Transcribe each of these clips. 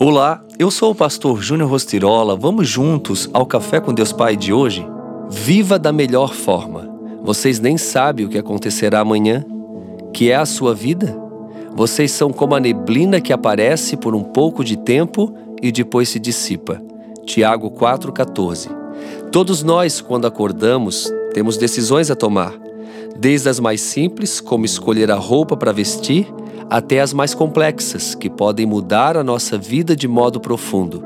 Olá, eu sou o pastor Júnior Rostirola. Vamos juntos ao Café com Deus Pai de hoje? Viva da melhor forma. Vocês nem sabem o que acontecerá amanhã, que é a sua vida. Vocês são como a neblina que aparece por um pouco de tempo e depois se dissipa. Tiago 4,14. Todos nós, quando acordamos, temos decisões a tomar, desde as mais simples, como escolher a roupa para vestir, até as mais complexas, que podem mudar a nossa vida de modo profundo.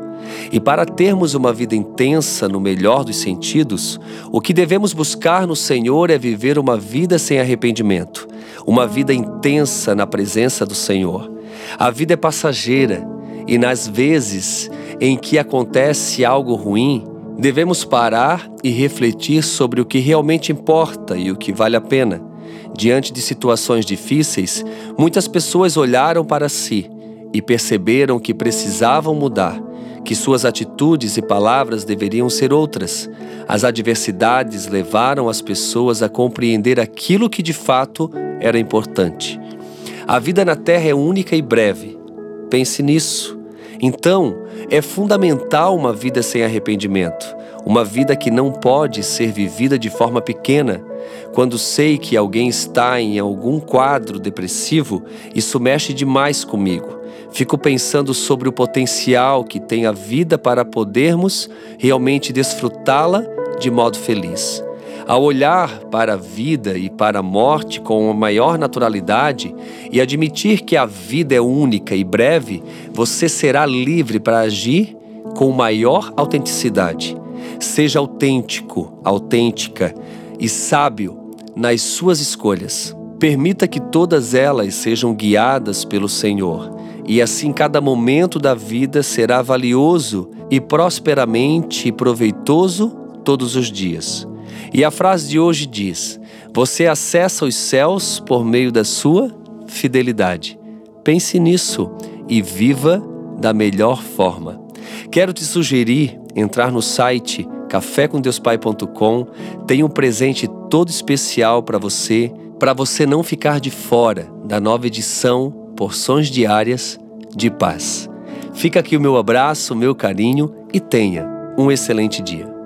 E para termos uma vida intensa no melhor dos sentidos, o que devemos buscar no Senhor é viver uma vida sem arrependimento, uma vida intensa na presença do Senhor. A vida é passageira e nas vezes em que acontece algo ruim, devemos parar e refletir sobre o que realmente importa e o que vale a pena. Diante de situações difíceis, muitas pessoas olharam para si e perceberam que precisavam mudar, que suas atitudes e palavras deveriam ser outras. As adversidades levaram as pessoas a compreender aquilo que de fato era importante. A vida na Terra é única e breve. Pense nisso. Então, é fundamental uma vida sem arrependimento, uma vida que não pode ser vivida de forma pequena. Quando sei que alguém está em algum quadro depressivo, isso mexe demais comigo. Fico pensando sobre o potencial que tem a vida para podermos realmente desfrutá-la de modo feliz. Ao olhar para a vida e para a morte com a maior naturalidade e admitir que a vida é única e breve, você será livre para agir com maior autenticidade. Seja autêntico, autêntica e sábio nas suas escolhas. Permita que todas elas sejam guiadas pelo Senhor, e assim cada momento da vida será valioso e prosperamente proveitoso todos os dias. E a frase de hoje diz: Você acessa os céus por meio da sua fidelidade. Pense nisso e viva da melhor forma. Quero te sugerir entrar no site cafécomdeuspai.com. Tem um presente todo especial para você, para você não ficar de fora da nova edição Porções Diárias de Paz. Fica aqui o meu abraço, o meu carinho e tenha um excelente dia.